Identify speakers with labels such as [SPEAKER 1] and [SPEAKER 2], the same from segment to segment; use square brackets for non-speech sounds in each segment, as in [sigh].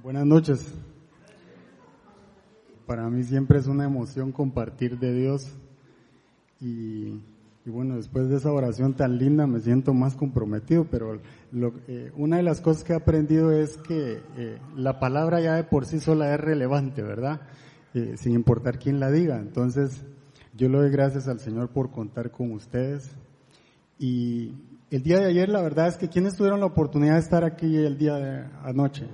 [SPEAKER 1] Buenas noches. Para mí siempre es una emoción compartir de Dios y, bueno, después de esa oración tan linda me siento más comprometido, pero eh, una de las cosas que he aprendido es que eh, la palabra ya de por sí sola es relevante, ¿verdad? Eh, sin importar quién la diga. Entonces, yo le doy gracias al Señor por contar con ustedes. Y el día de ayer, la verdad es que quienes tuvieron la oportunidad de estar aquí el día de anoche.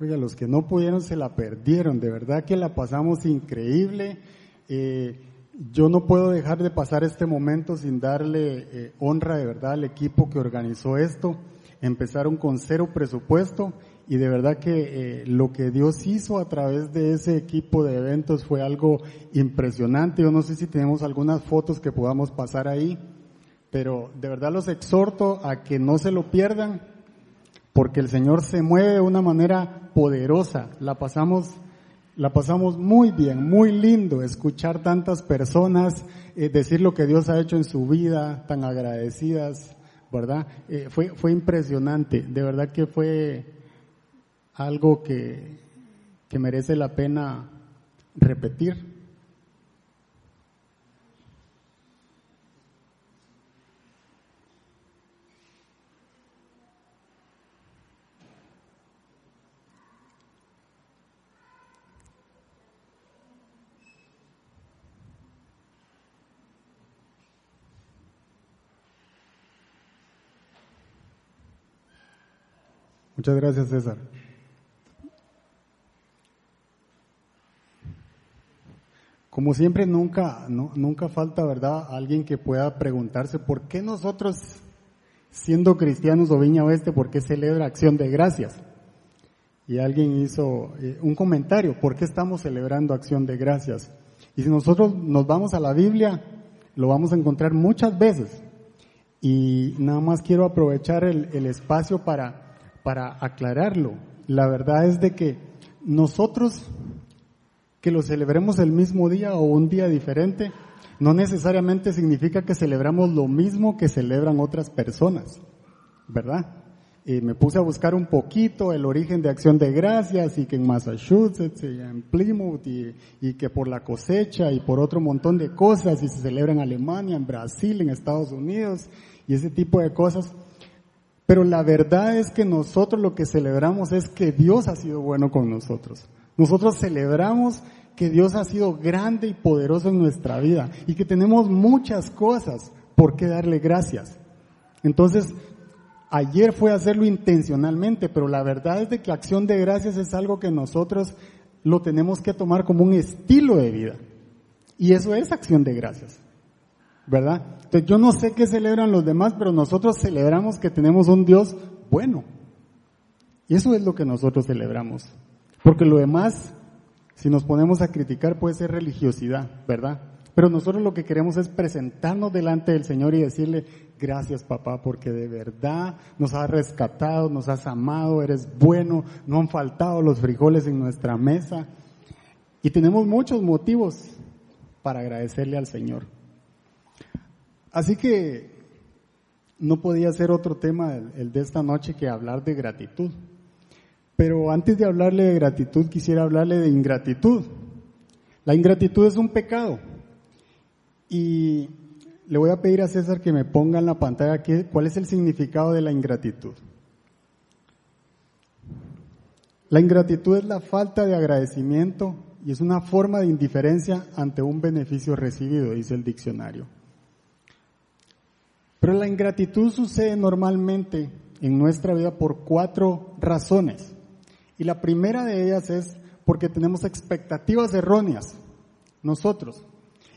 [SPEAKER 1] Oiga, los que no pudieron se la perdieron, de verdad que la pasamos increíble. Eh, yo no puedo dejar de pasar este momento sin darle eh, honra de verdad al equipo que organizó esto. Empezaron con cero presupuesto y de verdad que eh, lo que Dios hizo a través de ese equipo de eventos fue algo impresionante. Yo no sé si tenemos algunas fotos que podamos pasar ahí, pero de verdad los exhorto a que no se lo pierdan porque el Señor se mueve de una manera poderosa. La pasamos, la pasamos muy bien, muy lindo escuchar tantas personas eh, decir lo que Dios ha hecho en su vida, tan agradecidas, ¿verdad? Eh, fue, fue impresionante, de verdad que fue algo que, que merece la pena repetir. Muchas gracias, César. Como siempre, nunca, nunca falta, ¿verdad?, alguien que pueda preguntarse por qué nosotros, siendo cristianos o Viña Oeste, por qué celebra acción de gracias. Y alguien hizo eh, un comentario, ¿por qué estamos celebrando acción de gracias? Y si nosotros nos vamos a la Biblia, lo vamos a encontrar muchas veces. Y nada más quiero aprovechar el espacio para para aclararlo. La verdad es de que nosotros que lo celebremos el mismo día o un día diferente, no necesariamente significa que celebramos lo mismo que celebran otras personas, ¿verdad? Y me puse a buscar un poquito el origen de Acción de Gracias y que en Massachusetts y en Plymouth y, y, que por la cosecha y por otro montón de cosas y se celebra en Alemania, en Brasil, en Estados Unidos y ese tipo de cosas. Pero la verdad es que nosotros lo que celebramos es que Dios ha sido bueno con nosotros. Nosotros celebramos que Dios ha sido grande y poderoso en nuestra vida y que tenemos muchas cosas por qué darle gracias. Entonces, ayer fue hacerlo intencionalmente, pero la verdad es de que acción de gracias es algo que nosotros lo tenemos que tomar como un estilo de vida. Y eso es acción de gracias. ¿Verdad? Entonces yo no sé qué celebran los demás, pero nosotros celebramos que tenemos un Dios bueno. Y eso es lo que nosotros celebramos. Porque lo demás, si nos ponemos a criticar, puede ser religiosidad, ¿verdad? Pero nosotros lo que queremos es presentarnos delante del Señor y decirle, gracias papá, porque de verdad nos has rescatado, nos has amado, eres bueno, no han faltado los frijoles en nuestra mesa. Y tenemos muchos motivos para agradecerle al Señor. Así que no podía ser otro tema el, de esta noche que hablar de gratitud. Pero antes de hablarle de gratitud, quisiera hablarle de ingratitud. La ingratitud es un pecado. Y le voy a pedir a César que me ponga en la pantalla cuál es el significado de la ingratitud. La ingratitud es la falta de agradecimiento y es una forma de indiferencia ante un beneficio recibido, dice el diccionario. Pero la ingratitud sucede normalmente en nuestra vida por cuatro razones. Y la primera de ellas es porque tenemos expectativas erróneas, nosotros.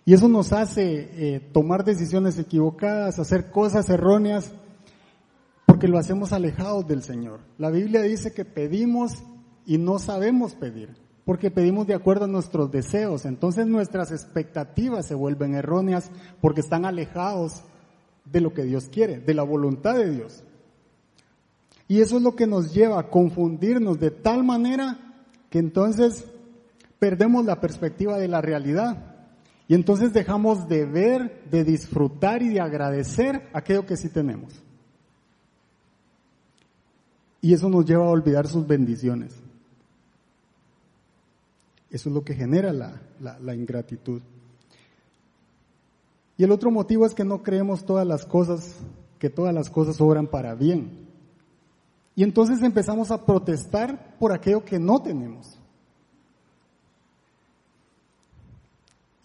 [SPEAKER 1] Y eso nos hace eh, tomar decisiones equivocadas, hacer cosas erróneas, porque lo hacemos alejados del Señor. La Biblia dice que pedimos y no sabemos pedir, porque pedimos de acuerdo a nuestros deseos. Entonces nuestras expectativas se vuelven erróneas porque están alejados de lo que Dios quiere, de la voluntad de Dios. Y eso es lo que nos lleva a confundirnos de tal manera que entonces perdemos la perspectiva de la realidad. Y entonces dejamos de ver, de disfrutar y de agradecer aquello que sí tenemos. Y eso nos lleva a olvidar sus bendiciones. Eso es lo que genera la, la, ingratitud. Y el otro motivo es que no creemos todas las cosas, que todas las cosas obran para bien. Y entonces empezamos a protestar por aquello que no tenemos.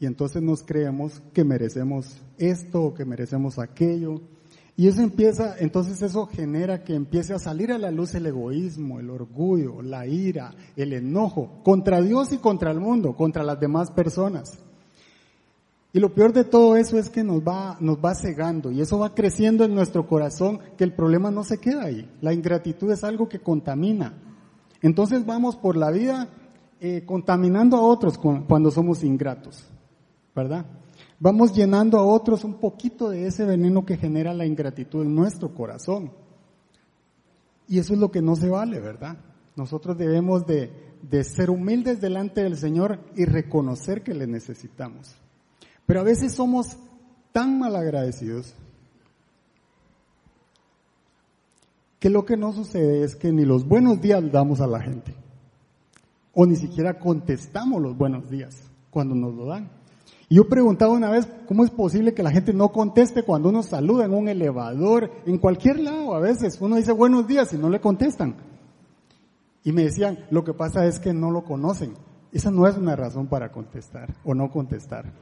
[SPEAKER 1] Y entonces nos creemos que merecemos esto o que merecemos aquello. Y eso empieza, entonces eso genera que empiece a salir a la luz el egoísmo, el orgullo, la ira, el enojo contra Dios y contra el mundo, contra las demás personas. Y lo peor de todo eso es que nos va, nos va cegando y eso va creciendo en nuestro corazón, que el problema no se queda ahí. La ingratitud es algo que contamina. Entonces vamos por la vida eh, contaminando a otros cuando somos ingratos, ¿verdad? Vamos llenando a otros un poquito de ese veneno que genera la ingratitud en nuestro corazón. Y eso es lo que no se vale, ¿verdad? Nosotros debemos de, de ser humildes delante del Señor y reconocer que le necesitamos. Pero a veces somos tan malagradecidos que lo que no sucede es que ni los buenos días damos a la gente, o ni siquiera contestamos los buenos días cuando nos lo dan. Y yo preguntaba una vez, ¿cómo es posible que la gente no conteste cuando uno saluda en un elevador, en cualquier lado? A veces uno dice buenos días y no le contestan. Y me decían, lo que pasa es que no lo conocen. Esa no es una razón para contestar o no contestar.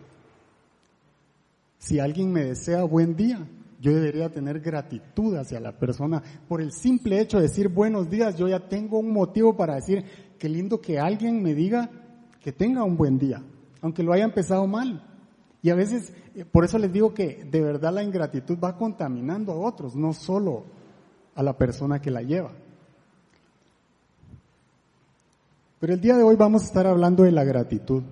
[SPEAKER 1] Si alguien me desea buen día, yo debería tener gratitud hacia la persona. Por el simple hecho de decir buenos días, yo ya tengo un motivo para decir, qué lindo que alguien me diga que tenga un buen día, aunque lo haya empezado mal. Y a veces, eh, por eso les digo que de verdad la ingratitud va contaminando a otros, no solo a la persona que la lleva. Pero el día de hoy vamos a estar hablando de la gratitud.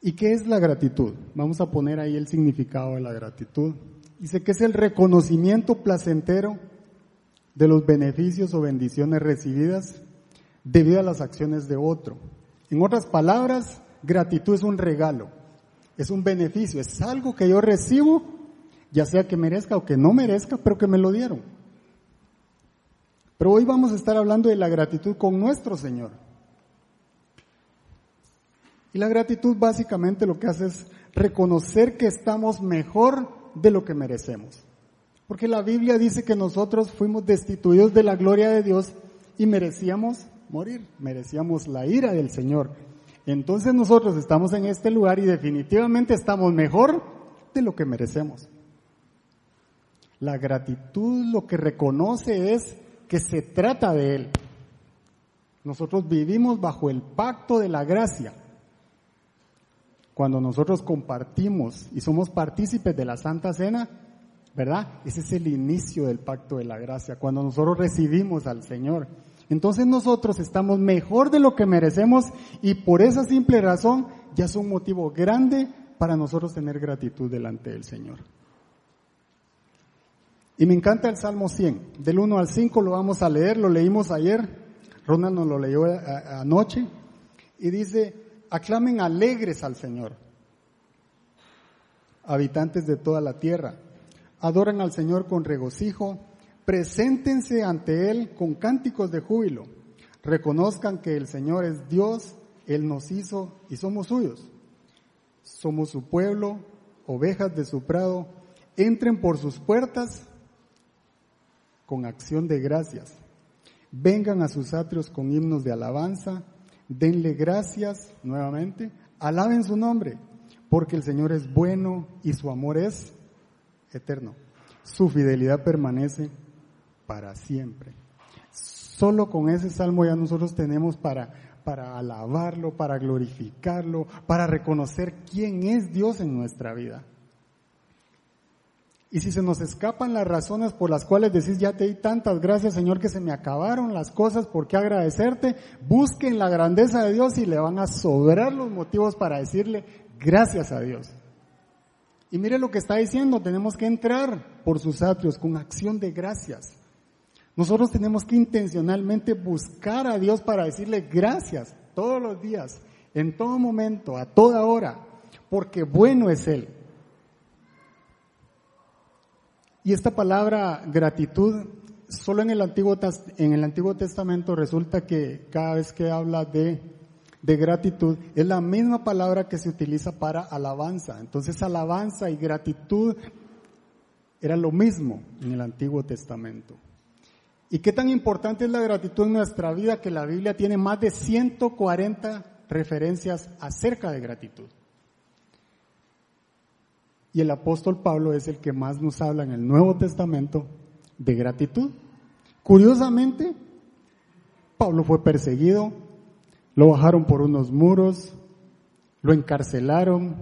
[SPEAKER 1] ¿Y qué es la gratitud? Vamos a poner ahí el significado de la gratitud. Dice que es el reconocimiento placentero de los beneficios o bendiciones recibidas debido a las acciones de otro. En otras palabras, gratitud es un regalo, es un beneficio, es algo que yo recibo, ya sea que merezca o que no merezca, pero que me lo dieron. Pero hoy vamos a estar hablando de la gratitud con nuestro Señor. Y la gratitud básicamente lo que hace es reconocer que estamos mejor de lo que merecemos. Porque la Biblia dice que nosotros fuimos destituidos de la gloria de Dios y merecíamos morir, merecíamos la ira del Señor. Entonces nosotros estamos en este lugar y definitivamente estamos mejor de lo que merecemos. La gratitud lo que reconoce es que se trata de Él. Nosotros vivimos bajo el pacto de la gracia cuando nosotros compartimos y somos partícipes de la Santa Cena, ¿verdad? Ese es el inicio del pacto de la gracia, cuando nosotros recibimos al Señor. Entonces nosotros estamos mejor de lo que merecemos y por esa simple razón ya es un motivo grande para nosotros tener gratitud delante del Señor. Y me encanta el Salmo 100, del 1 al 5 lo vamos a leer, lo leímos ayer, Ronald nos lo leyó anoche, y dice, aclamen alegres al Señor. Habitantes de toda la tierra, adoren al Señor con regocijo, preséntense ante Él con cánticos de júbilo, reconozcan que el Señor es Dios, Él nos hizo y somos suyos. Somos su pueblo, ovejas de su prado, entren por sus puertas con acción de gracias. Vengan a sus atrios con himnos de alabanza denle gracias nuevamente, alaben su nombre, porque el Señor es bueno y su amor es eterno. Su fidelidad permanece para siempre. Solo con ese salmo ya nosotros tenemos para, para alabarlo, para glorificarlo, para reconocer quién es Dios en nuestra vida. Y si se nos escapan las razones por las cuales decís, ya te di tantas gracias Señor que se me acabaron las cosas, ¿por qué agradecerte? Busquen la grandeza de Dios y le van a sobrar los motivos para decirle gracias a Dios. Y mire lo que está diciendo, tenemos que entrar por sus atrios con acción de gracias. Nosotros tenemos que intencionalmente buscar a Dios para decirle gracias todos los días, en todo momento, a toda hora, porque bueno es Él. Y esta palabra gratitud solo en el Antiguo, en el Antiguo Testamento resulta que cada vez que habla de, de gratitud es la misma palabra que se utiliza para alabanza. Entonces alabanza y gratitud era lo mismo en el Antiguo Testamento. ¿Y qué tan importante es la gratitud en nuestra vida que la Biblia tiene más de 140 referencias acerca de gratitud? Y el apóstol Pablo es el que más nos habla en el Nuevo Testamento de gratitud. Curiosamente, Pablo fue perseguido, lo bajaron por unos muros, lo encarcelaron,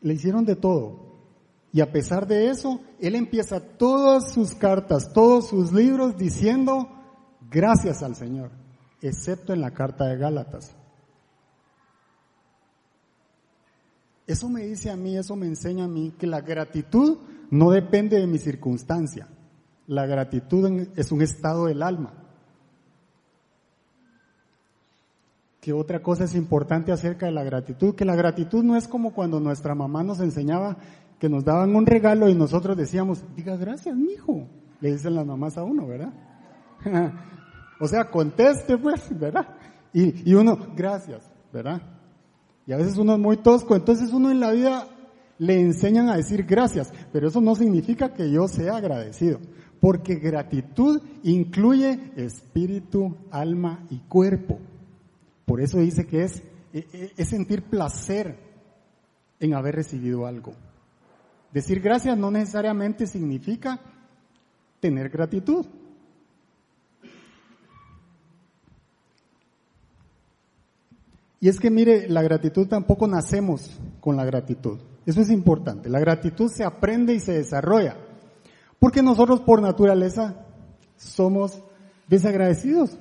[SPEAKER 1] le hicieron de todo. Y a pesar de eso, él empieza todas sus cartas, todos sus libros diciendo gracias al Señor, excepto en la carta de Gálatas. Eso me dice a mí, eso me enseña a mí que la gratitud no depende de mi circunstancia. La gratitud es un estado del alma. Que otra cosa es importante acerca de la gratitud, que la gratitud no es como cuando nuestra mamá nos enseñaba que nos daban un regalo y nosotros decíamos, diga gracias, mijo. Le dicen las mamás a uno, ¿verdad? [laughs] o sea, conteste pues, ¿verdad? Y, y uno, gracias, ¿verdad? A veces uno es muy tosco, entonces uno en la vida le enseñan a decir gracias, pero eso no significa que yo sea agradecido, porque gratitud incluye espíritu, alma y cuerpo. Por eso dice que es, e, e, es sentir placer en haber recibido algo. Decir gracias no necesariamente significa tener gratitud. Y es que mire, la gratitud tampoco nacemos con la gratitud. Eso es importante. La gratitud se aprende y se desarrolla. Porque nosotros por naturaleza somos desagradecidos.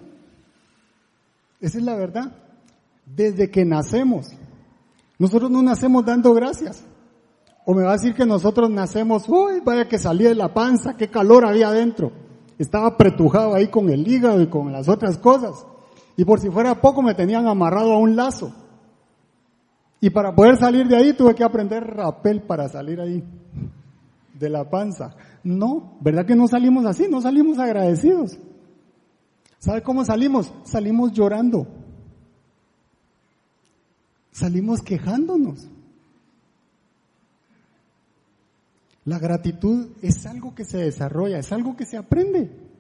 [SPEAKER 1] Esa es la verdad. Desde que nacemos. Nosotros no nacemos dando gracias. O me va a decir que nosotros nacemos, uy, vaya que salí de la panza, qué calor había adentro. Estaba apretujado ahí con el hígado y con las otras cosas. Y por si fuera poco me tenían amarrado a un lazo. Y para poder salir de ahí tuve que aprender rapel para salir ahí de la panza. No, ¿verdad que no salimos así? No salimos agradecidos. ¿Sabe cómo salimos? Salimos llorando. Salimos quejándonos. La gratitud es algo que se desarrolla, es algo que se aprende.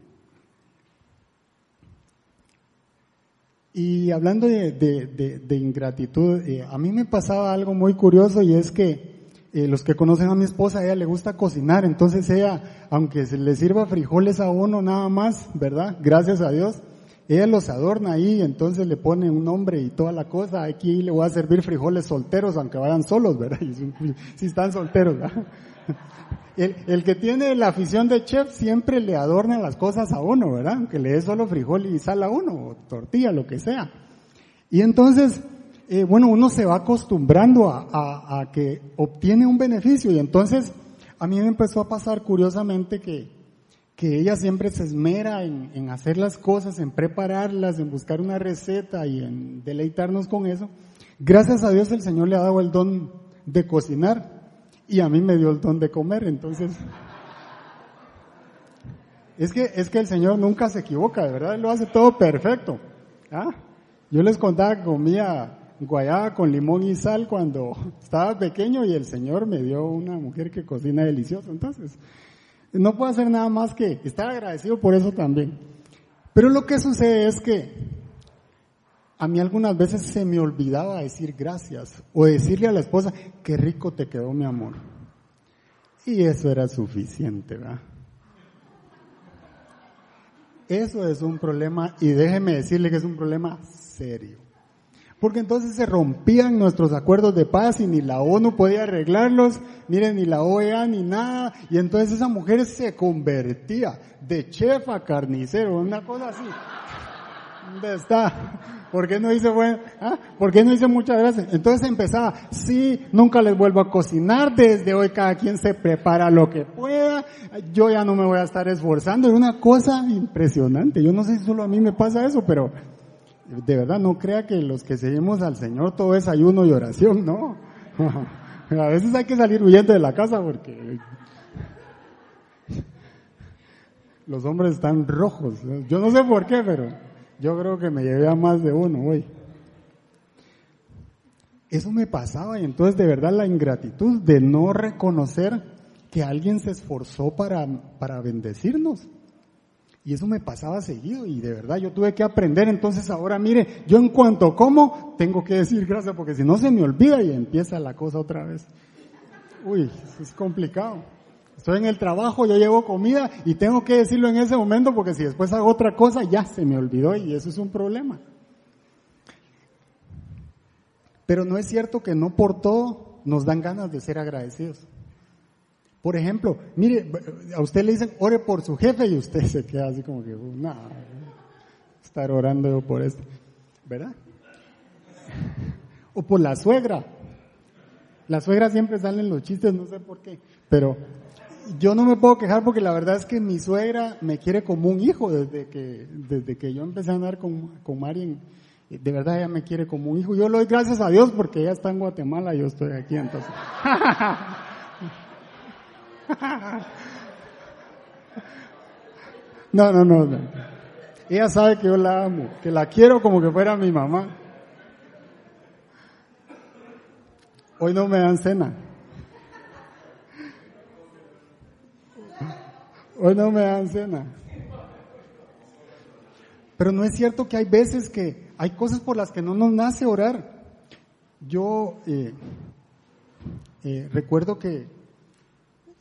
[SPEAKER 1] Y hablando de, ingratitud, eh, a mí me pasaba algo muy curioso y es que eh, los que conocen a mi esposa, ella le gusta cocinar, entonces ella, aunque se le sirva frijoles a uno nada más, ¿verdad? Gracias a Dios, ella los adorna ahí, entonces le pone un nombre y toda la cosa. Aquí le voy a servir frijoles solteros, aunque vayan solos, ¿verdad? [laughs] Si están solteros, ¿verdad? El, el, que tiene la afición de chef siempre le adorna las cosas a uno, ¿verdad? Aunque le dé solo frijol y sal a uno, o tortilla, lo que sea. Y entonces, eh, bueno, uno se va acostumbrando a, a, a, que obtiene un beneficio. Y entonces, a mí me empezó a pasar curiosamente que, que ella siempre se esmera en, en hacer las cosas, en prepararlas, en buscar una receta y en deleitarnos con eso. Gracias a Dios el Señor le ha dado el don de cocinar y a mí me dio el don de comer, entonces... Es que, es que el Señor nunca se equivoca, de verdad, Él lo hace todo perfecto. ¿Ah? Yo les contaba que comía guayaba con limón y sal cuando [laughs] estaba pequeño y el Señor me dio una mujer que cocina delicioso. Entonces, no puedo hacer nada más que estar agradecido por eso también. Pero lo que sucede es que a mí algunas veces se me olvidaba decir gracias o decirle a la esposa, qué rico te quedó mi amor. Y eso era suficiente, ¿verdad? Eso es un problema y déjeme decirle que es un problema serio. Porque entonces se rompían nuestros acuerdos de paz y ni la ONU podía arreglarlos, miren, ni la OEA ni nada. Y entonces esa mujer se convertía de chef a carnicero, una cosa así. ¿Dónde está? ¿Por qué no dice bueno? ¿Ah? ¿Por qué no dice muchas gracias? Entonces empezaba, sí, nunca les vuelvo a cocinar, desde hoy cada quien se prepara lo que pueda, yo ya no me voy a estar esforzando, es una cosa impresionante, yo no sé si solo a mí me pasa eso, pero de verdad no crea que los que seguimos al Señor todo es ayuno y oración, no. [laughs] a veces hay que salir huyendo de la casa porque los hombres están rojos. Yo no sé por qué, pero yo creo que me llevé a más de uno hoy. Eso me pasaba y entonces de verdad la ingratitud de no reconocer que alguien se esforzó para, para bendecirnos. Y eso me pasaba seguido y de verdad yo tuve que aprender. Entonces ahora mire, yo en cuanto como, tengo que decir gracias porque si no se me olvida y empieza la cosa otra vez. Uy, eso es complicado. Estoy en el trabajo, yo llevo comida y tengo que decirlo en ese momento porque si después hago otra cosa ya se me olvidó y eso es un problema. Pero no es cierto que no por todo nos dan ganas de ser agradecidos. Por ejemplo, mire, a usted le dicen ore por su jefe y usted [laughs] se queda así como que, no, estar orando por esto, ¿verdad? [laughs] O por la suegra. La suegra siempre salen los chistes, no sé por qué, pero yo no me puedo quejar porque la verdad es que mi suegra me quiere como un hijo desde que, desde que yo empecé a andar con, con Mari. De verdad ella me quiere como un hijo. Yo lo doy gracias a Dios porque ella está en Guatemala y yo estoy aquí entonces. [laughs] No, no, no, no. Ella sabe que yo la amo, que la quiero como que fuera mi mamá. Hoy no me dan cena. Hoy no me dan cena. Pero no es cierto que hay veces que hay cosas por las que no nos nace orar. Yo eh, eh, recuerdo que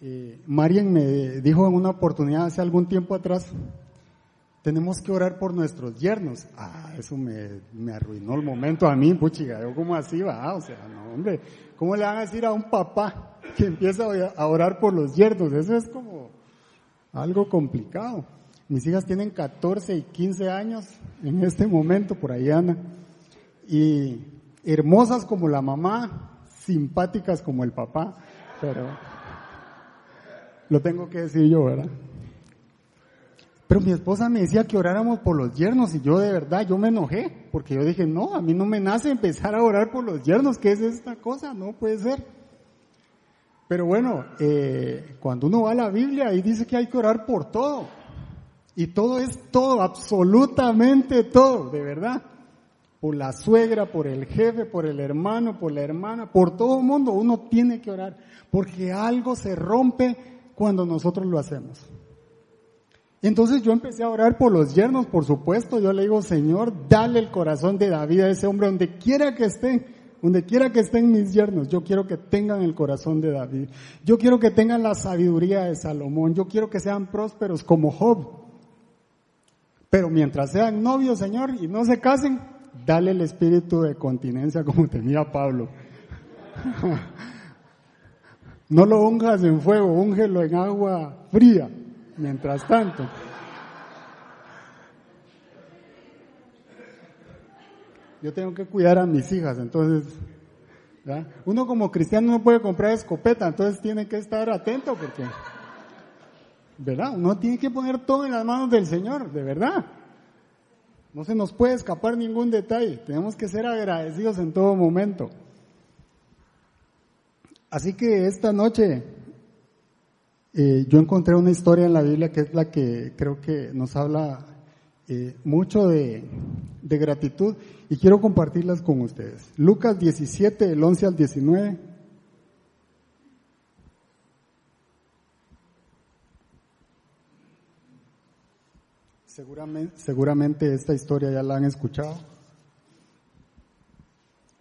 [SPEAKER 1] eh, Marian me dijo en una oportunidad hace algún tiempo atrás, tenemos que orar por nuestros yernos. Ah, eso me, me arruinó el momento a mí, puchiga, yo como así va, o sea, no, hombre, ¿cómo le van a decir a un papá que empieza a orar por los yernos? Eso es como algo complicado. Mis hijas tienen 14 y 15 años en este momento, por ahí Ana, y hermosas como la mamá, simpáticas como el papá, pero lo tengo que decir yo, ¿verdad? Pero mi esposa me decía que oráramos por los yernos y yo de verdad, yo me enojé, porque yo dije, no, a mí no me nace empezar a orar por los yernos, ¿qué es esta cosa? No puede ser. Pero bueno, eh, cuando uno va a la Biblia, ahí dice que hay que orar por todo. Y todo es todo, absolutamente todo, de verdad. Por la suegra, por el jefe, por el hermano, por la hermana, por todo el mundo uno tiene que orar. Porque algo se rompe cuando nosotros lo hacemos. entonces yo empecé a orar por los yernos, por supuesto. Yo le digo, Señor, dale el corazón de David a ese hombre donde quiera que estén, donde quiera que estén mis yernos. Yo quiero que tengan el corazón de David. Yo quiero que tengan la sabiduría de Salomón. Yo quiero que sean prósperos como Job. Pero mientras sean novios, Señor, y no se casen, dale el espíritu de continencia como tenía Pablo. [laughs] No lo unjas en fuego, úngelo en agua fría, mientras tanto. Yo tengo que cuidar a mis hijas, entonces, uno como cristiano no puede comprar escopeta, entonces tiene que estar atento porque, ¿verdad? Uno tiene que poner todo en las manos del Señor, de verdad. No se nos puede escapar ningún detalle, tenemos que ser agradecidos en todo momento. Así que esta noche eh, yo encontré una historia en la Biblia que es la que creo que nos habla eh, mucho de, gratitud y quiero compartirlas con ustedes. Lucas 17, el 11 al 19. Seguramente, seguramente esta historia ya la han escuchado.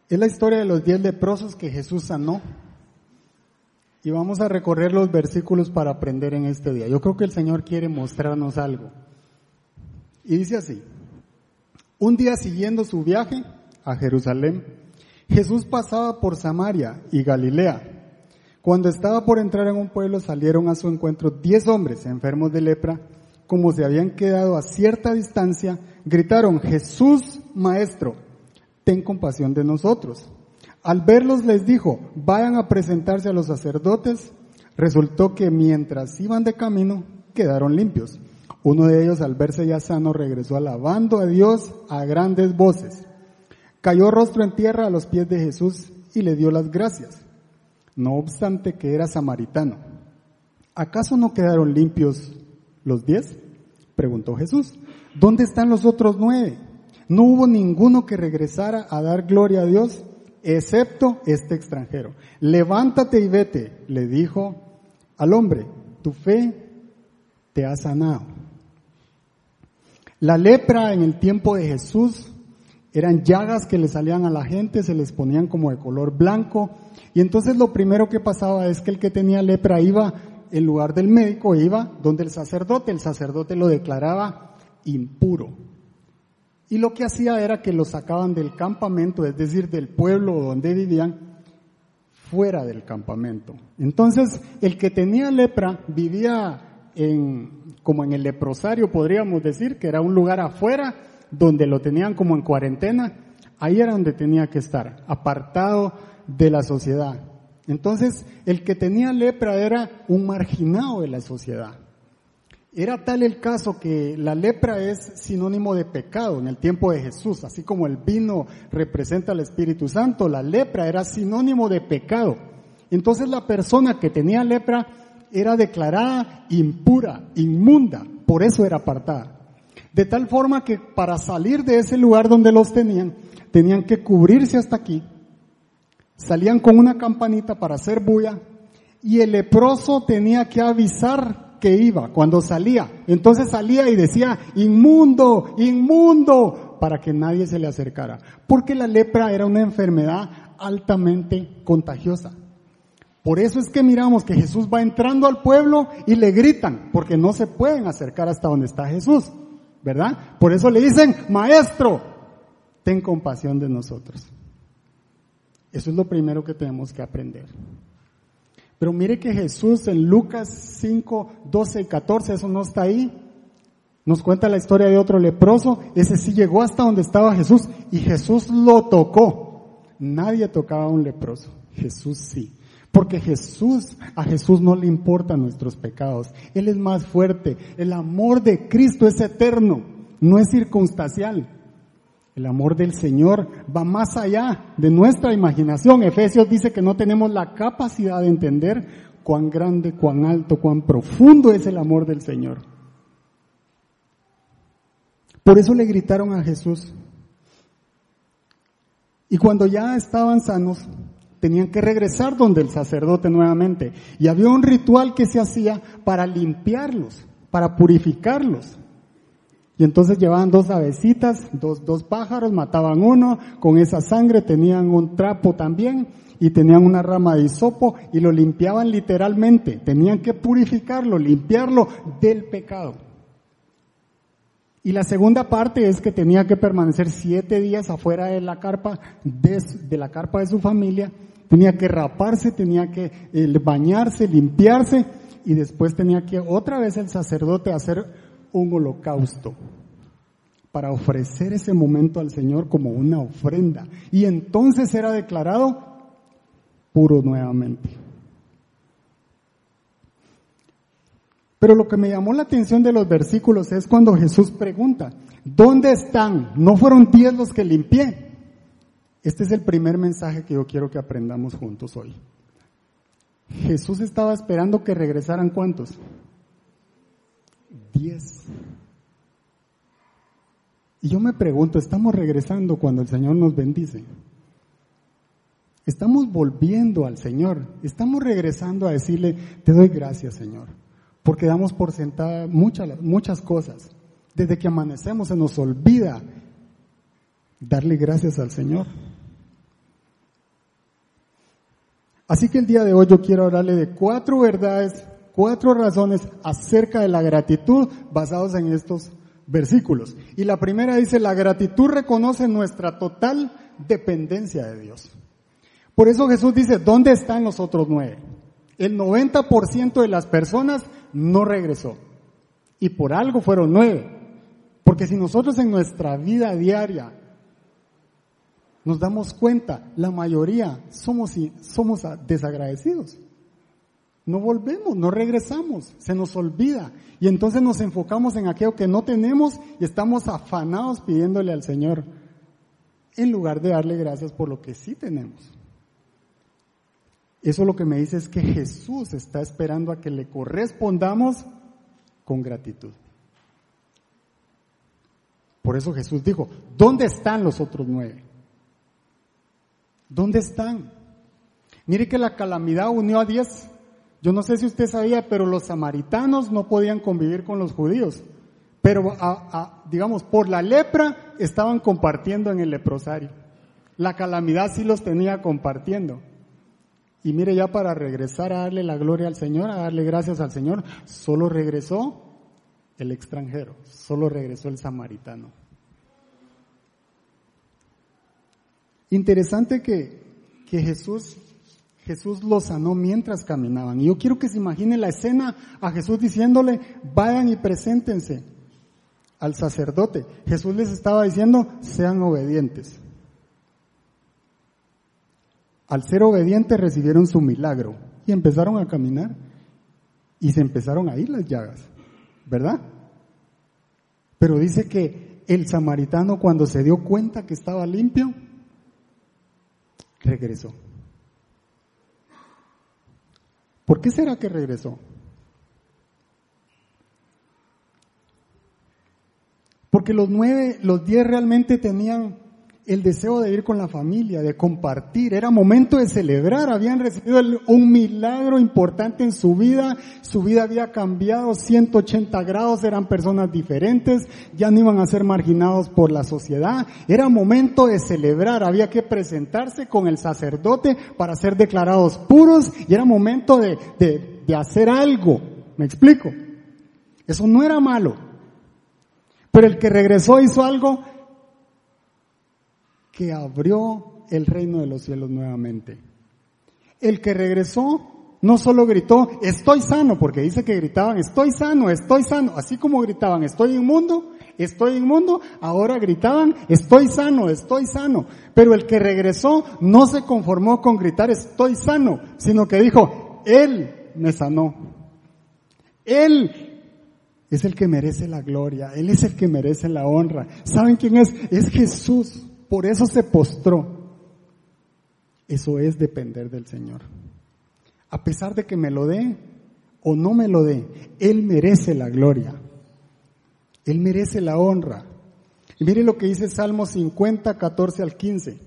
[SPEAKER 1] Es la historia de los diez leprosos que Jesús sanó y vamos a recorrer los versículos para aprender en este día. Yo creo que el Señor quiere mostrarnos algo. Y dice así, un día siguiendo su viaje a Jerusalén, Jesús pasaba por Samaria y Galilea. Cuando estaba por entrar en un pueblo salieron a su encuentro diez hombres enfermos de lepra, como se habían quedado a cierta distancia, gritaron, Jesús, Maestro, ten compasión de nosotros. Al verlos les dijo, vayan a presentarse a los sacerdotes. Resultó que mientras iban de camino, quedaron limpios. Uno de ellos, al verse ya sano, regresó alabando a Dios a grandes voces. Cayó rostro en tierra a los pies de Jesús y le dio las gracias, no obstante que era samaritano. ¿Acaso no quedaron limpios los diez? preguntó Jesús. ¿Dónde están los otros nueve? No hubo ninguno que regresara a dar gloria a Dios, excepto este extranjero. Levántate y vete, le dijo al hombre, tu fe te ha sanado. La lepra en el tiempo de Jesús eran llagas que le salían a la gente, se les ponían como de color blanco, y entonces lo primero que pasaba es que el que tenía lepra iba en lugar del médico, iba donde el sacerdote, el sacerdote lo declaraba impuro. Y lo que hacía era que lo sacaban del campamento, es decir, del pueblo donde vivían, fuera del campamento. Entonces, el que tenía lepra vivía en, como en el leprosario, podríamos decir, que era un lugar afuera, donde lo tenían como en cuarentena, ahí era donde tenía que estar, apartado de la sociedad. Entonces, el que tenía lepra era un marginado de la sociedad. Era tal el caso que la lepra es sinónimo de pecado en el tiempo de Jesús, así como el vino representa al Espíritu Santo, la lepra era sinónimo de pecado. Entonces la persona que tenía lepra era declarada impura, inmunda, por eso era apartada. De tal forma que para salir de ese lugar donde los tenían, tenían que cubrirse hasta aquí, salían con una campanita para hacer bulla y el leproso tenía que avisar que iba cuando salía. Entonces salía y decía, inmundo, inmundo, para que nadie se le acercara. Porque la lepra era una enfermedad altamente contagiosa. Por eso es que miramos que Jesús va entrando al pueblo y le gritan, porque no se pueden acercar hasta donde está Jesús, ¿verdad? Por eso le dicen, maestro, ten compasión de nosotros. Eso es lo primero que tenemos que aprender. Pero mire que Jesús en Lucas 5, 12 y 14, eso no está ahí. Nos cuenta la historia de otro leproso. Ese sí llegó hasta donde estaba Jesús y Jesús lo tocó. Nadie tocaba a un leproso. Jesús sí. Porque Jesús, a Jesús no le importan nuestros pecados. Él es más fuerte. El amor de Cristo es eterno, no es circunstancial. El amor del Señor va más allá de nuestra imaginación. Efesios dice que no tenemos la capacidad de entender cuán grande, cuán alto, cuán profundo es el amor del Señor. Por eso le gritaron a Jesús. Y cuando ya estaban sanos, tenían que regresar donde el sacerdote nuevamente. Y había un ritual que se hacía para limpiarlos, para purificarlos. Y entonces llevaban dos avecitas, dos, dos pájaros, mataban uno, con esa sangre tenían un trapo también y tenían una rama de hisopo y lo limpiaban literalmente. Tenían que purificarlo, limpiarlo del pecado. Y la segunda parte es que tenía que permanecer siete días afuera de la carpa, de, de la carpa de su familia. Tenía que raparse, tenía que eh, bañarse, limpiarse y después tenía que otra vez el sacerdote hacer un holocausto para ofrecer ese momento al Señor como una ofrenda. Y entonces era declarado puro nuevamente. Pero lo que me llamó la atención de los versículos es cuando Jesús pregunta, ¿dónde están? ¿No fueron diez los que limpié? Este es el primer mensaje que yo quiero que aprendamos juntos hoy. Jesús estaba esperando que regresaran cuántos? Diez. Y yo me pregunto, ¿estamos regresando cuando el Señor nos bendice? Estamos volviendo al Señor, estamos regresando a decirle, te doy gracias Señor, porque damos por sentada muchas, muchas cosas. Desde que amanecemos se nos olvida darle gracias al Señor. Así que el día de hoy yo quiero hablarle de cuatro verdades cuatro razones acerca de la gratitud basados en estos versículos. Y la primera dice, la gratitud reconoce nuestra total dependencia de Dios. Por eso Jesús dice, ¿dónde están los otros nueve? El 90% de las personas no regresó. Y por algo fueron nueve. Porque si nosotros en nuestra vida diaria nos damos cuenta, la mayoría somos, somos desagradecidos no volvemos, no regresamos, se nos olvida. Y entonces nos enfocamos en aquello que no tenemos y estamos afanados pidiéndole al Señor, en lugar de darle gracias por lo que sí tenemos. Eso lo que me dice es que Jesús está esperando a que le correspondamos con gratitud. Por eso Jesús dijo, ¿dónde están los otros nueve? ¿Dónde están? Mire que la calamidad unió a diez. Yo no sé si usted sabía, pero los samaritanos no podían convivir con los judíos. Pero, digamos, por la lepra estaban compartiendo en el leprosario. La calamidad sí los tenía compartiendo. Y mire, ya para regresar a darle la gloria al Señor, a darle gracias al Señor, solo regresó el extranjero, solo regresó el samaritano. Interesante que, que Jesús, Jesús los sanó mientras caminaban. Y yo quiero que se imagine la escena a Jesús diciéndole, vayan y preséntense al sacerdote. Jesús les estaba diciendo, sean obedientes. Al ser obedientes recibieron su milagro y empezaron a caminar y se empezaron a ir las llagas, ¿verdad? Pero dice que el samaritano cuando se dio cuenta que estaba limpio, regresó. ¿Por qué será que regresó? Porque los nueve, los diez realmente tenían el deseo de ir con la familia, de compartir. Era momento de celebrar. Habían recibido un milagro importante en su vida. Su vida había cambiado 180 grados. Eran personas diferentes. Ya no iban a ser marginados por la sociedad. Era momento de celebrar. Había que presentarse con el sacerdote para ser declarados puros. Y era momento de, de, de hacer algo. ¿Me explico? Eso no era malo. Pero el que regresó hizo algo que abrió el reino de los cielos nuevamente. El que regresó no solo gritó, estoy sano, porque dice que gritaban, estoy sano, estoy sano, así como gritaban, estoy inmundo, estoy inmundo, ahora gritaban, estoy sano, estoy sano. Pero el que regresó no se conformó con gritar, estoy sano, sino que dijo, Él me sanó. Él es el que merece la gloria, Él es el que merece la honra. ¿Saben quién es? Es Jesús. Por eso se postró. Eso es depender del Señor. A pesar de que me lo dé o no me lo dé, Él merece la gloria. Él merece la honra. Y mire lo que dice Salmo 50, 14 al 15.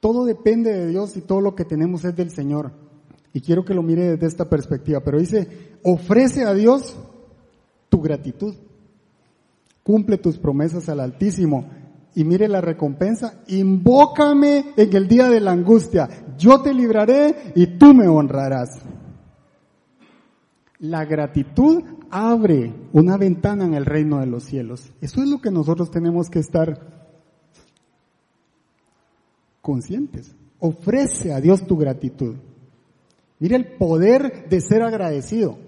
[SPEAKER 1] Todo depende de Dios y todo lo que tenemos es del Señor. Y quiero que lo mire desde esta perspectiva. Pero dice, ofrece a Dios tu gratitud. Cumple tus promesas al Altísimo. Y mire la recompensa, invócame en el día de la angustia, yo te libraré y tú me honrarás. La gratitud abre una ventana en el reino de los cielos. Eso es lo que nosotros tenemos que estar conscientes. Ofrece a Dios tu gratitud. Mire el poder de ser agradecido.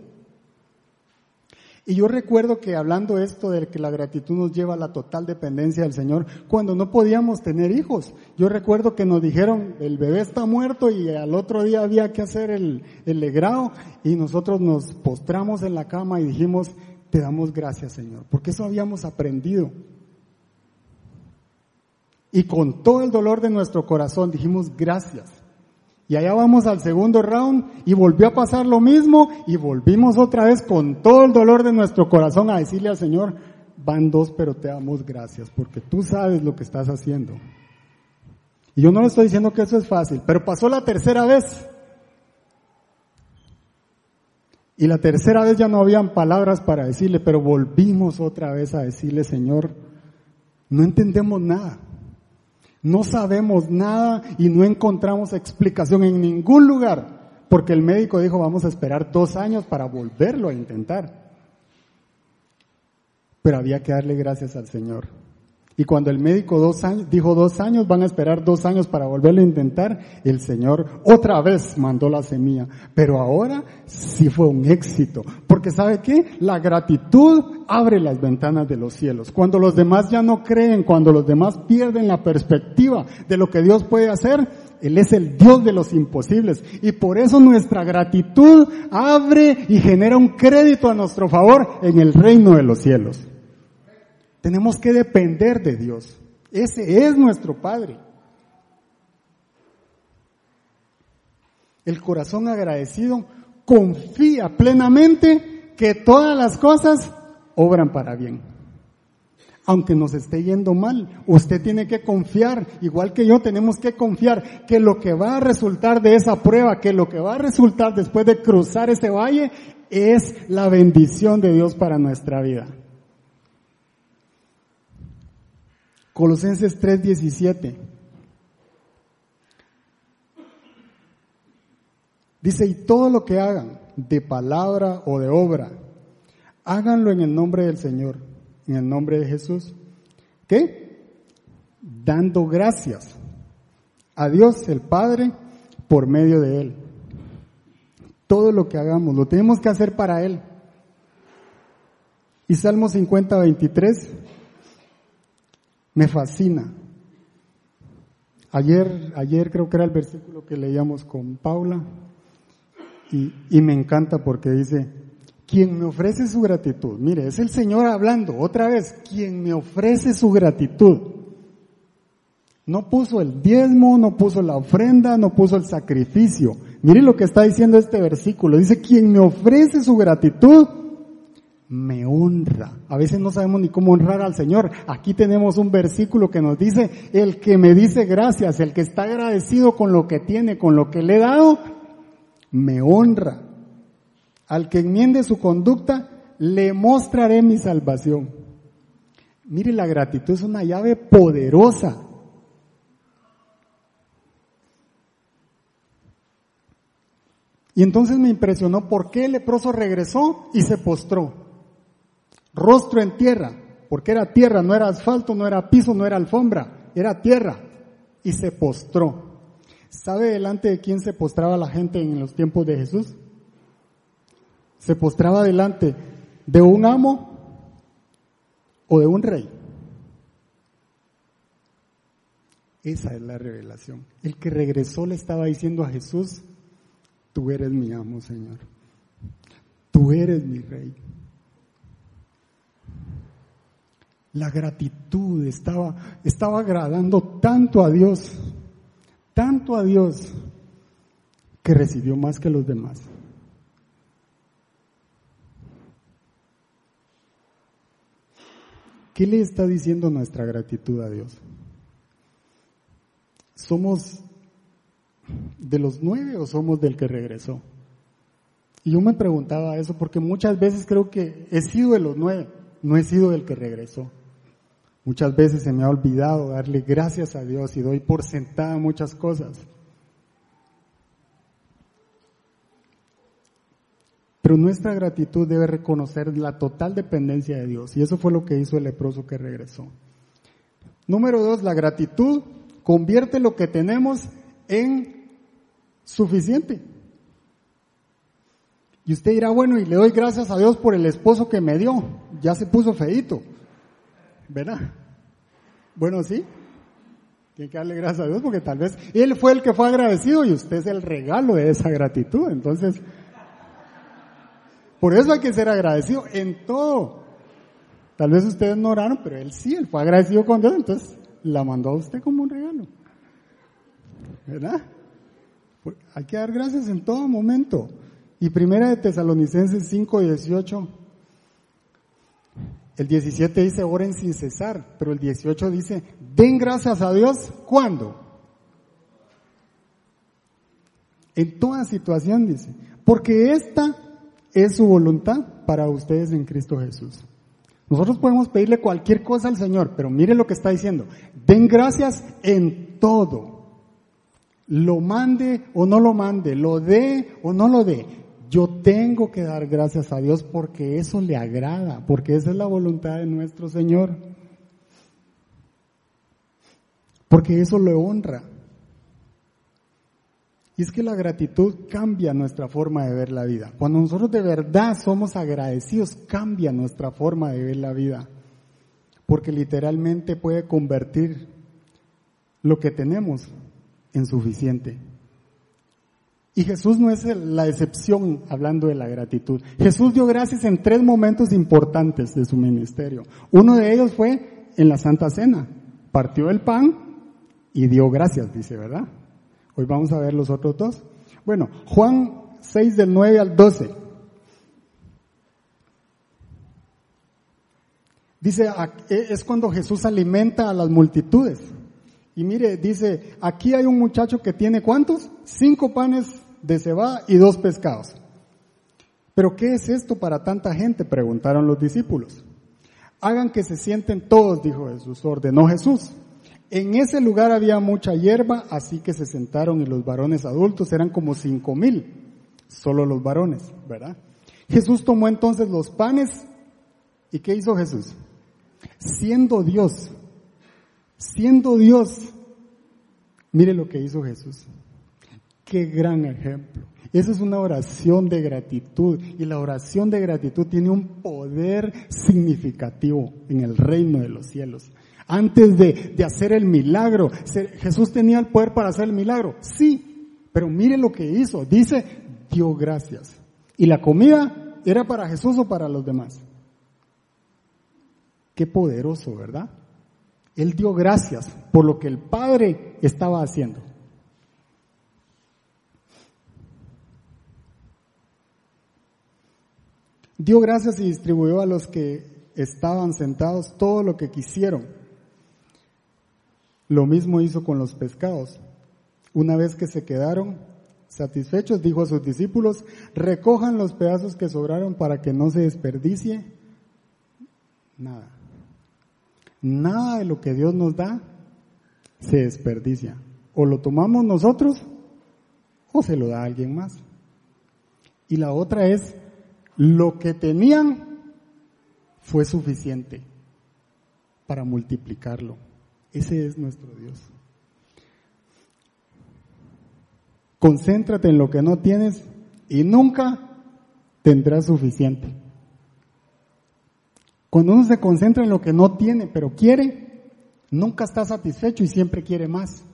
[SPEAKER 1] Y yo recuerdo que hablando esto de que la gratitud nos lleva a la total dependencia del Señor, cuando no podíamos tener hijos, yo recuerdo que nos dijeron, el bebé está muerto y al otro día había que hacer el, el legrado y nosotros nos postramos en la cama y dijimos, te damos gracias Señor, porque eso habíamos aprendido. Y con todo el dolor de nuestro corazón dijimos gracias. Y allá vamos al segundo round y volvió a pasar lo mismo y volvimos otra vez con todo el dolor de nuestro corazón a decirle al Señor, van dos pero te damos gracias porque tú sabes lo que estás haciendo. Y yo no le estoy diciendo que eso es fácil, pero pasó la tercera vez. Y la tercera vez ya no habían palabras para decirle, pero volvimos otra vez a decirle, Señor, no entendemos nada. No sabemos nada y no encontramos explicación en ningún lugar, porque el médico dijo vamos a esperar dos años para volverlo a intentar. Pero había que darle gracias al Señor. Y cuando el médico dos años, dijo dos años, van a esperar dos años para volverlo a intentar, el Señor otra vez mandó la semilla. Pero ahora sí fue un éxito. Porque ¿sabe qué? La gratitud abre las ventanas de los cielos. Cuando los demás ya no creen, cuando los demás pierden la perspectiva de lo que Dios puede hacer, Él es el Dios de los imposibles. Y por eso nuestra gratitud abre y genera un crédito a nuestro favor en el reino de los cielos. Tenemos que depender de Dios. Ese es nuestro Padre. El corazón agradecido confía plenamente que todas las cosas obran para bien. Aunque nos esté yendo mal, usted tiene que confiar, igual que yo tenemos que confiar que lo que va a resultar de esa prueba, que lo que va a resultar después de cruzar ese valle es la bendición de Dios para nuestra vida. Colosenses 3:17. Dice, y todo lo que hagan, de palabra o de obra, háganlo en el nombre del Señor, en el nombre de Jesús. ¿Qué? Dando gracias a Dios el Padre por medio de Él. Todo lo que hagamos, lo tenemos que hacer para Él. Y Salmo 50, 23 me fascina. Ayer, ayer creo que era el versículo que leíamos con Paula y, y me encanta porque dice, quien me ofrece su gratitud, mire, es el Señor hablando otra vez, quien me ofrece su gratitud. No puso el diezmo, no puso la ofrenda, no puso el sacrificio. Mire lo que está diciendo este versículo. Dice, quien me ofrece su gratitud, me honra. A veces no sabemos ni cómo honrar al Señor. Aquí tenemos un versículo que nos dice, el que me dice gracias, el que está agradecido con lo que tiene, con lo que le he dado, me honra. Al que enmiende su conducta, le mostraré mi salvación. Mire, la gratitud es una llave poderosa. Y entonces me impresionó por qué el leproso regresó y se postró. Rostro en tierra, porque era tierra, no era asfalto, no era piso, no era alfombra, era tierra. Y se postró. ¿Sabe delante de quién se postraba la gente en los tiempos de Jesús? Se postraba delante de un amo o de un rey. Esa es la revelación. El que regresó le estaba diciendo a Jesús, tú eres mi amo, Señor. Tú eres mi rey. La gratitud estaba, estaba agradando tanto a Dios tanto a Dios que recibió más que los demás. ¿Qué le está diciendo nuestra gratitud a Dios? ¿Somos de los nueve o somos del que regresó? Y yo me preguntaba eso porque muchas veces creo que he sido de los nueve, no he sido del que regresó. Muchas veces se me ha olvidado darle gracias a Dios y doy por sentada muchas cosas. Pero nuestra gratitud debe reconocer la total dependencia de Dios. Y eso fue lo que hizo el leproso que regresó. Número dos, la gratitud convierte lo que tenemos en suficiente. Y usted dirá, bueno, y le doy gracias a Dios por el esposo que me dio. Ya se puso feito. ¿Verdad? Bueno, sí. Tiene que darle gracias a Dios porque tal vez Él fue el que fue agradecido y usted es el regalo de esa gratitud. Entonces, por eso hay que ser agradecido en todo. Tal vez ustedes no oraron, pero Él sí, Él fue agradecido con Dios, entonces la mandó a usted como un regalo. ¿Verdad? Pues, hay que dar gracias en todo momento. Y primera de Tesalonicenses 5, 18 el 17 dice oren sin cesar, pero el 18 dice den gracias a Dios cuando. En toda situación dice, porque esta es su voluntad para ustedes en Cristo Jesús. Nosotros podemos pedirle cualquier cosa al Señor, pero mire lo que está diciendo. Den gracias en todo. Lo mande o no lo mande, lo dé o no lo dé. Yo tengo que dar gracias a Dios porque eso le agrada, porque esa es la voluntad de nuestro Señor. Porque eso le honra. Y es que la gratitud cambia nuestra forma de ver la vida. Cuando nosotros de verdad somos agradecidos, cambia nuestra forma de ver la vida. Porque literalmente puede convertir lo que tenemos en suficiente. Y Jesús no es la excepción hablando de la gratitud. Jesús dio gracias en tres momentos importantes de su ministerio. Uno de ellos fue en la Santa Cena. Partió el pan y dio gracias, dice, ¿verdad? Hoy vamos a ver los otros dos. Bueno, Juan 6 del 9 al 12. Dice, e, es cuando Jesús alimenta a las multitudes. Y mire, dice, aquí hay un muchacho que tiene cuántos? Cinco panes de cebada y dos pescados. Pero ¿qué es esto para tanta gente? Preguntaron los discípulos. Hagan que se sienten todos, dijo Jesús, ordenó Jesús. En ese lugar había mucha hierba, así que se sentaron y los varones adultos eran como cinco mil, solo los varones, ¿verdad? Jesús tomó entonces los panes y ¿qué hizo Jesús? Siendo Dios, siendo Dios, mire lo que hizo Jesús. Qué gran ejemplo. Esa es una oración de gratitud y la oración de gratitud tiene un poder significativo en el reino de los cielos. Antes de, de hacer el milagro, Jesús tenía el poder para hacer el milagro, sí, pero mire lo que hizo. Dice, dio gracias. ¿Y la comida era para Jesús o para los demás? Qué poderoso, ¿verdad? Él dio gracias por lo que el Padre estaba haciendo. Dio gracias y distribuyó a los que estaban sentados todo lo que quisieron. Lo mismo hizo con los pescados. Una vez que se quedaron satisfechos, dijo a sus discípulos, recojan los pedazos que sobraron para que no se desperdicie nada. Nada de lo que Dios nos da se desperdicia. O lo tomamos nosotros o se lo da alguien más. Y la otra es lo que tenían fue suficiente para multiplicarlo. Ese es nuestro Dios. Concéntrate en lo que no tienes y nunca tendrás suficiente. Cuando uno se concentra en lo que no tiene, pero quiere, nunca está satisfecho y siempre quiere más.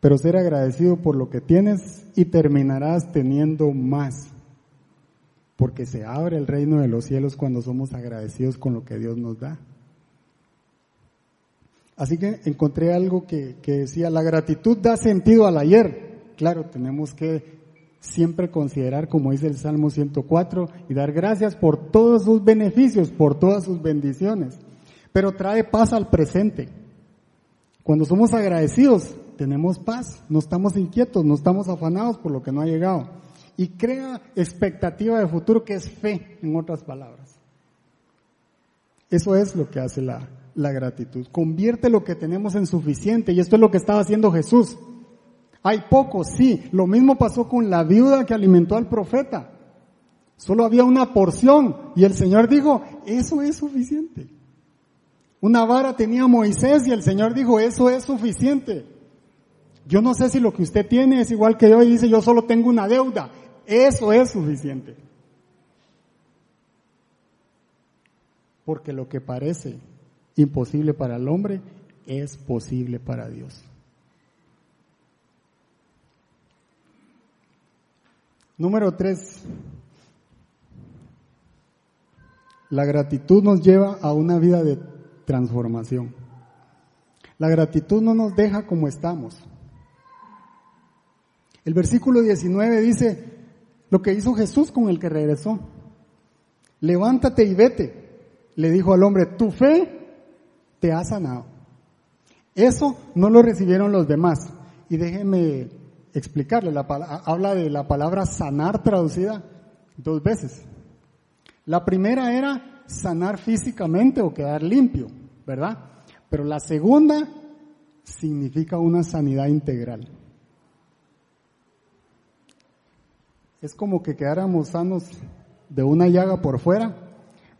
[SPEAKER 1] Pero ser agradecido por lo que tienes y terminarás teniendo más. Porque se abre el reino de los cielos cuando somos agradecidos con lo que Dios nos da. Así que encontré algo que, decía, la gratitud da sentido al ayer. Claro, tenemos que siempre considerar, como dice el Salmo 104, y dar gracias por todos sus beneficios, por todas sus bendiciones. Pero trae paz al presente. Cuando somos agradecidos, tenemos paz, no estamos inquietos, no estamos afanados por lo que no ha llegado. Y crea expectativa de futuro que es fe, en otras palabras. Eso es lo que hace la, la gratitud. Convierte lo que tenemos en suficiente. Y esto es lo que estaba haciendo Jesús. Hay poco, sí. Lo mismo pasó con la viuda que alimentó al profeta. Solo había una porción. Y el Señor dijo, eso es suficiente. Una vara tenía Moisés y el Señor dijo, eso es suficiente. Yo no sé si lo que usted tiene es igual que yo y dice, yo solo tengo una deuda. Eso es suficiente. Porque lo que parece imposible para el hombre es posible para Dios. Número tres. La gratitud nos lleva a una vida de transformación. La gratitud no nos deja como estamos. El versículo 19 dice lo que hizo Jesús con el que regresó. Levántate y vete, le dijo al hombre, tu fe te ha sanado. Eso no lo recibieron los demás. Y déjeme explicarle, la, habla de la palabra sanar traducida dos veces. La primera era sanar físicamente o quedar limpio, ¿verdad? Pero la segunda significa una sanidad integral. Es como que quedáramos sanos de una llaga por fuera,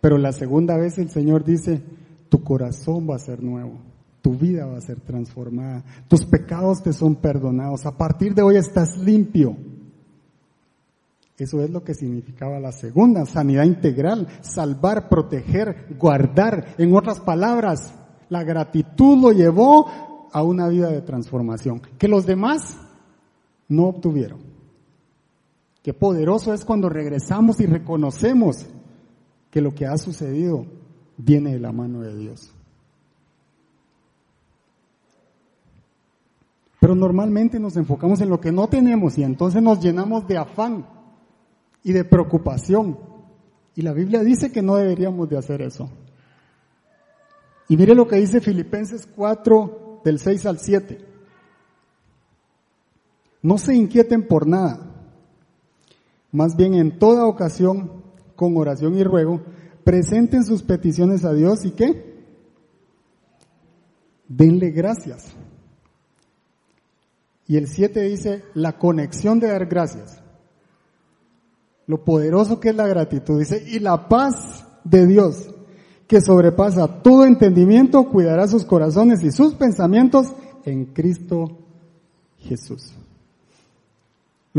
[SPEAKER 1] pero la segunda vez el Señor dice, tu corazón va a ser nuevo, tu vida va a ser transformada, tus pecados te son perdonados, a partir de hoy estás limpio. Eso es lo que significaba la segunda, sanidad integral, salvar, proteger, guardar. En otras palabras, la gratitud lo llevó a una vida de transformación que los demás no obtuvieron. Qué poderoso es cuando regresamos y reconocemos que lo que ha sucedido viene de la mano de Dios. Pero normalmente nos enfocamos en lo que no tenemos y entonces nos llenamos de afán y de preocupación Y la Biblia dice que no deberíamos de hacer eso. Y mire lo que dice Filipenses 4 del 6 al 7. No se inquieten por nada. Más bien en toda ocasión, con oración y ruego, presenten sus peticiones a Dios y qué? Denle gracias. Y el 7 dice, la conexión de dar gracias. Lo poderoso que es la gratitud. Dice, y la paz de Dios, que sobrepasa todo entendimiento, cuidará sus corazones y sus pensamientos en Cristo Jesús.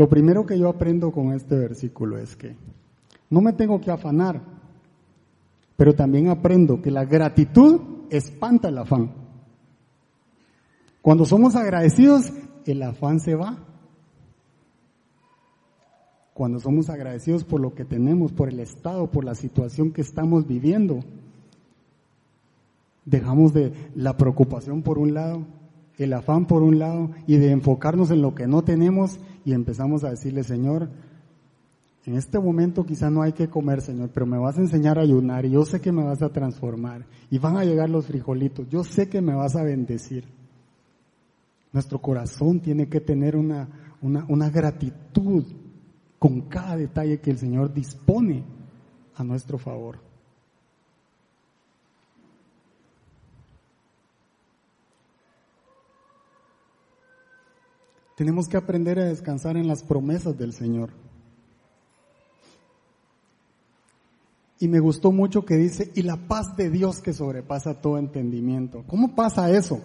[SPEAKER 1] Lo primero que yo aprendo con este versículo es que no me tengo que afanar, pero también aprendo que la gratitud espanta el afán. Cuando somos agradecidos, el afán se va. Cuando somos agradecidos por lo que tenemos, por el estado, por la situación que estamos viviendo, dejamos de la preocupación por un lado, el afán por un lado y de enfocarnos en lo que no tenemos y empezamos a decirle, Señor, en este momento quizá no hay que comer, Señor, pero me vas a enseñar a ayunar y yo sé que me vas a transformar y van a llegar los frijolitos, yo sé que me vas a bendecir. Nuestro corazón tiene que tener una, una, gratitud con cada detalle que el Señor dispone a nuestro favor. Tenemos que aprender a descansar en las promesas del Señor. Y me gustó mucho que dice, y la paz de Dios que sobrepasa todo entendimiento. ¿Cómo pasa eso?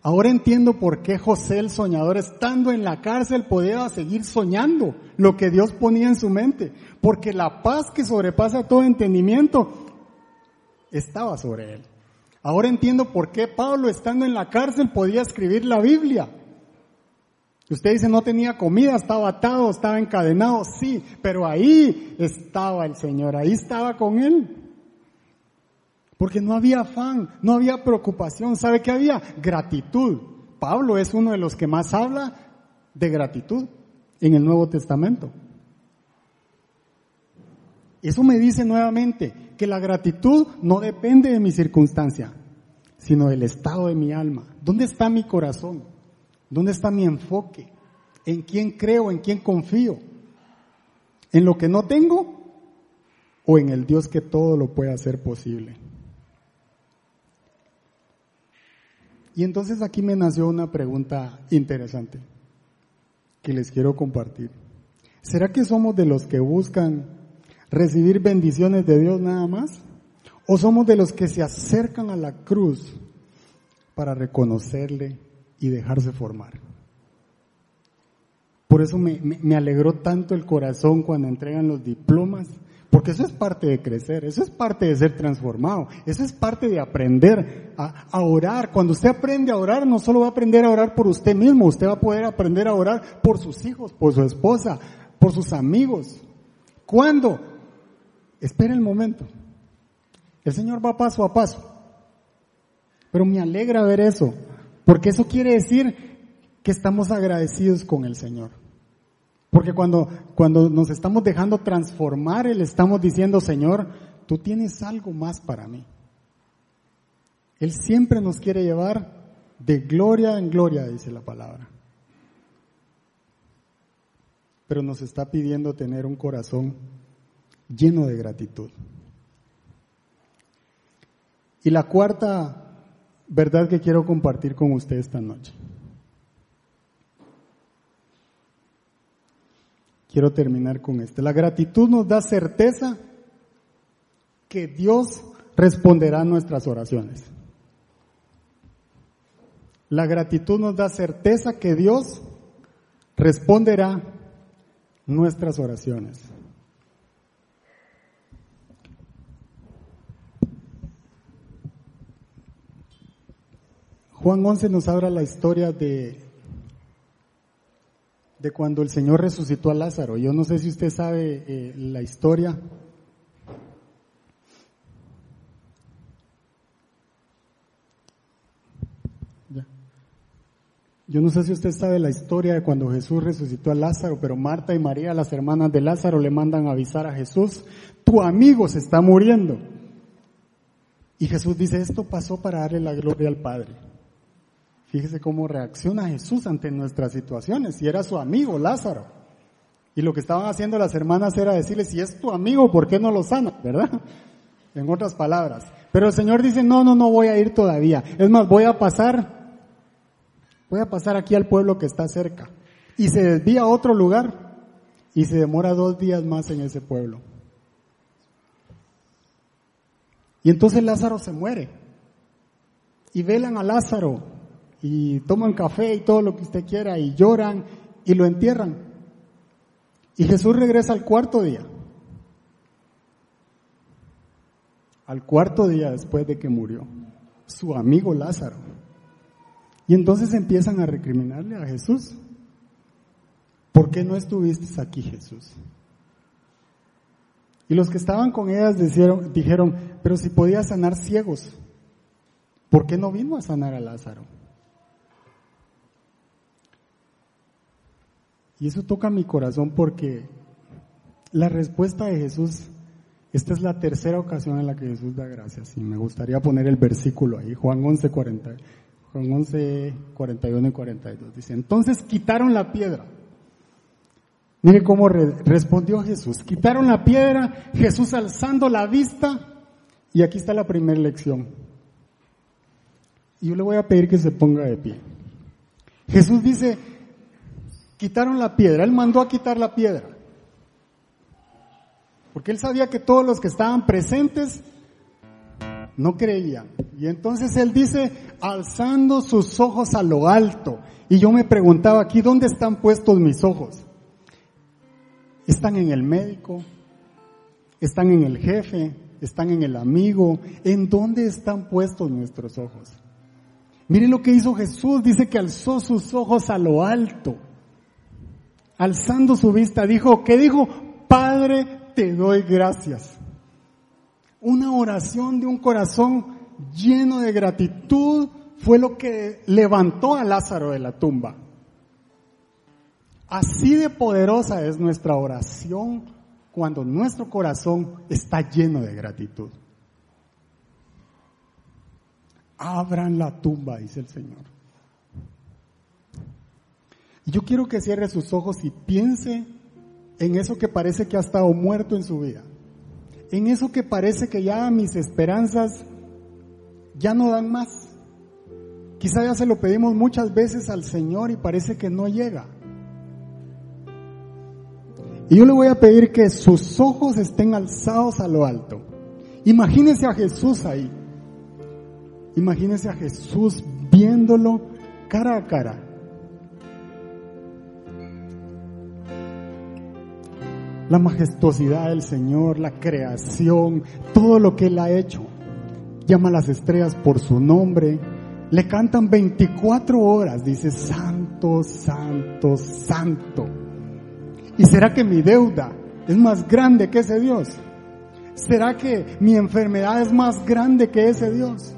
[SPEAKER 1] Ahora entiendo por qué José el soñador, estando en la cárcel, podía seguir soñando lo que Dios ponía en su mente. Porque la paz que sobrepasa todo entendimiento estaba sobre él. Ahora entiendo por qué Pablo, estando en la cárcel, podía escribir la Biblia. Usted dice no tenía comida, estaba atado, estaba encadenado, sí, pero ahí estaba el Señor, ahí estaba con él. Porque no había afán, no había preocupación. ¿Sabe qué había? Gratitud. Pablo es uno de los que más habla de gratitud en el Nuevo Testamento. Eso me dice nuevamente que la gratitud no depende de mi circunstancia, sino del estado de mi alma. ¿Dónde está mi corazón? ¿Dónde está mi enfoque? ¿En quién creo? ¿En quién confío? ¿En lo que no tengo? ¿O en el Dios que todo lo puede hacer posible? Y entonces aquí me nació una pregunta interesante que les quiero compartir. ¿Será que somos de los que buscan recibir bendiciones de Dios nada más? ¿O somos de los que se acercan a la cruz para reconocerle y dejarse formar? Por eso me, me alegró tanto el corazón cuando entregan los diplomas porque eso es parte de crecer, eso es parte de ser transformado, eso es parte de aprender a, orar. Cuando usted aprende a orar, no solo va a aprender a orar por usted mismo, usted va a poder aprender a orar por sus hijos, por su esposa, por sus amigos. ¿Cuándo? Espera el momento. El Señor va paso a paso. Pero me alegra ver eso, porque eso quiere decir que estamos agradecidos con el Señor. Porque cuando, cuando nos estamos dejando transformar, le estamos diciendo, Señor, tú tienes algo más para mí. Él siempre nos quiere llevar de gloria en gloria, dice la palabra. Pero nos está pidiendo tener un corazón lleno de gratitud. Y la cuarta verdad que quiero compartir con usted esta noche. Quiero terminar con esto. La gratitud nos da certeza que Dios responderá nuestras oraciones. La gratitud nos da certeza que Dios responderá nuestras oraciones. Juan 11 nos habla la historia de de cuando el Señor resucitó a Lázaro. Yo no sé si usted sabe eh, la historia. Yo no sé si usted sabe la historia de cuando Jesús resucitó a Lázaro, pero Marta y María, las hermanas de Lázaro, le mandan a avisar a Jesús, tu amigo se está muriendo. Y Jesús dice, esto pasó para darle la gloria al Padre. Fíjese cómo reacciona Jesús ante nuestras situaciones. Si era su amigo Lázaro. Y lo que estaban haciendo las hermanas era decirle, si es tu amigo, ¿por qué no lo sana? ¿Verdad? [laughs] En otras palabras. Pero el Señor dice, no, no, no voy a ir todavía. Es más, voy a pasar, voy a pasar aquí al pueblo que está cerca. Y se desvía a otro lugar y se demora dos días más en ese pueblo. Y entonces Lázaro se muere. Y velan a Lázaro y toman café y todo lo que usted quiera y lloran y lo entierran. Y Jesús regresa al cuarto día. Al cuarto día después de que murió su amigo Lázaro. Y entonces empiezan a recriminarle a Jesús. ¿Por qué no estuviste aquí, Jesús? Y los que estaban con ellas dijeron, dijeron, pero si podía sanar ciegos, ¿por qué no vino a sanar a Lázaro? Y eso toca mi corazón porque la respuesta de Jesús, esta es la tercera ocasión en la que Jesús da gracias. Y me gustaría poner el versículo ahí, Juan 11, 40, Juan 11, 41 y 42. Dice, entonces quitaron la piedra. Mire cómo respondió Jesús. Quitaron la piedra, Jesús alzando la vista, y aquí está la primera lección. Yo le voy a pedir que se ponga de pie. Jesús dice, quitaron la piedra, él mandó a quitar la piedra. Porque él sabía que todos los que estaban presentes no creían. Y entonces él dice, alzando sus ojos a lo alto. Y yo me preguntaba aquí, ¿dónde están puestos mis ojos? ¿Están en el médico? ¿Están en el jefe? ¿Están en el amigo? ¿En dónde están puestos nuestros ojos? Miren lo que hizo Jesús, dice que alzó sus ojos a lo alto alzando su vista, dijo, ¿qué dijo? Padre, te doy gracias. Una oración de un corazón lleno de gratitud fue lo que levantó a Lázaro de la tumba. Así de poderosa es nuestra oración cuando nuestro corazón está lleno de gratitud. Abran la tumba, dice el Señor. Y yo quiero que cierre sus ojos y piense en eso que parece que ha estado muerto en su vida. En eso que parece que ya mis esperanzas ya no dan más. Quizá ya se lo pedimos muchas veces al Señor y parece que no llega. Y yo le voy a pedir que sus ojos estén alzados a lo alto. Imagínese a Jesús ahí. Imagínese a Jesús viéndolo cara a cara. La majestuosidad del Señor, la creación, todo lo que Él ha hecho. Llama a las estrellas por su nombre. Le cantan 24 horas, dice, Santo, Santo, Santo. ¿Y será que mi deuda es más grande que ese Dios? ¿Será que mi enfermedad es más grande que ese Dios?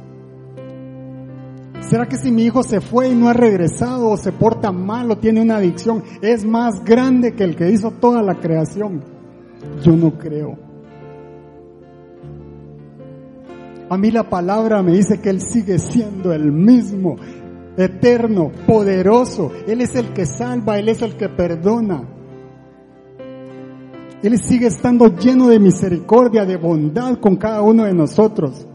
[SPEAKER 1] ¿Será que si mi hijo se fue y no ha regresado o se porta mal o tiene una adicción, es más grande que el que hizo toda la creación? Yo no creo. A mí la palabra me dice que Él sigue siendo el mismo, eterno, poderoso. Él es el que salva, Él es el que perdona. Él sigue estando lleno de misericordia, de bondad con cada uno de nosotros.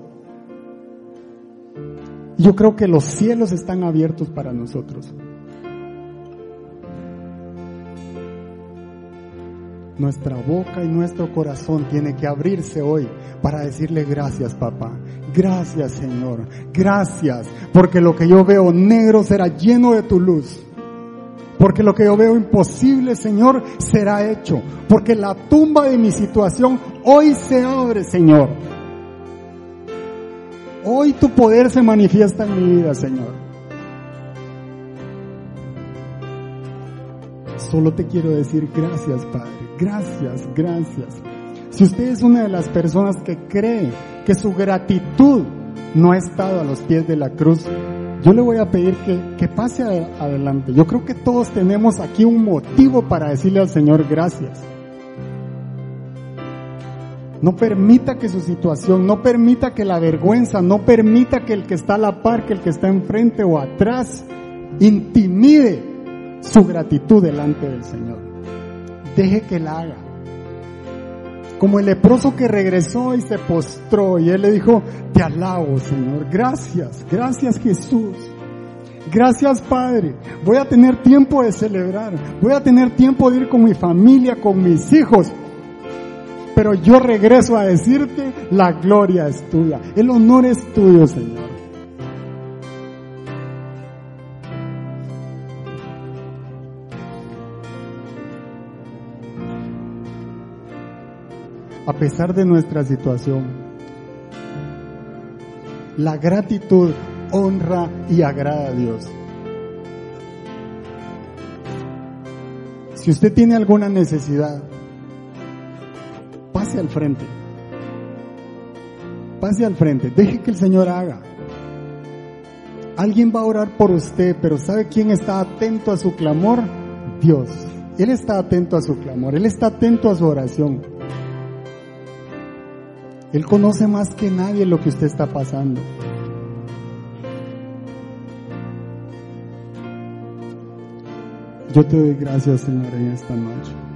[SPEAKER 1] Yo creo que los cielos están abiertos para nosotros. Nuestra boca y nuestro corazón tiene que abrirse hoy para decirle gracias papá, gracias Señor, gracias, porque lo que yo veo negro será lleno de tu luz. Porque lo que yo veo imposible, Señor, será hecho. Porque la tumba de mi situación hoy se abre, Señor. Hoy tu poder se manifiesta en mi vida, Señor. Solo te quiero decir gracias, Padre. Gracias, gracias. Si usted es una de las personas que cree que su gratitud no ha estado a los pies de la cruz, yo le voy a pedir que, que pase adelante. Yo creo que todos tenemos aquí un motivo para decirle al Señor gracias. No permita que su situación, no permita que la vergüenza, no permita que el que está a la par, que el que está enfrente o atrás, intimide su gratitud delante del Señor. Deje que la haga. Como el leproso que regresó y se postró y él le dijo, te alabo Señor, gracias, gracias Jesús. Gracias Padre, voy a tener tiempo de celebrar, voy a tener tiempo de ir con mi familia, con mis hijos, pero yo regreso a decirte, la gloria es tuya, el honor es tuyo, Señor. A pesar de nuestra situación, la gratitud honra y agrada a Dios. Si usted tiene alguna necesidad, pase al frente. Pase al frente, deje que el Señor haga. Alguien va a orar por usted, pero ¿sabe quién está atento a su clamor? Dios. Él está atento a su clamor, Él está atento a su oración. Él conoce más que nadie lo que usted está pasando. Yo te doy gracias, Señor, en esta noche.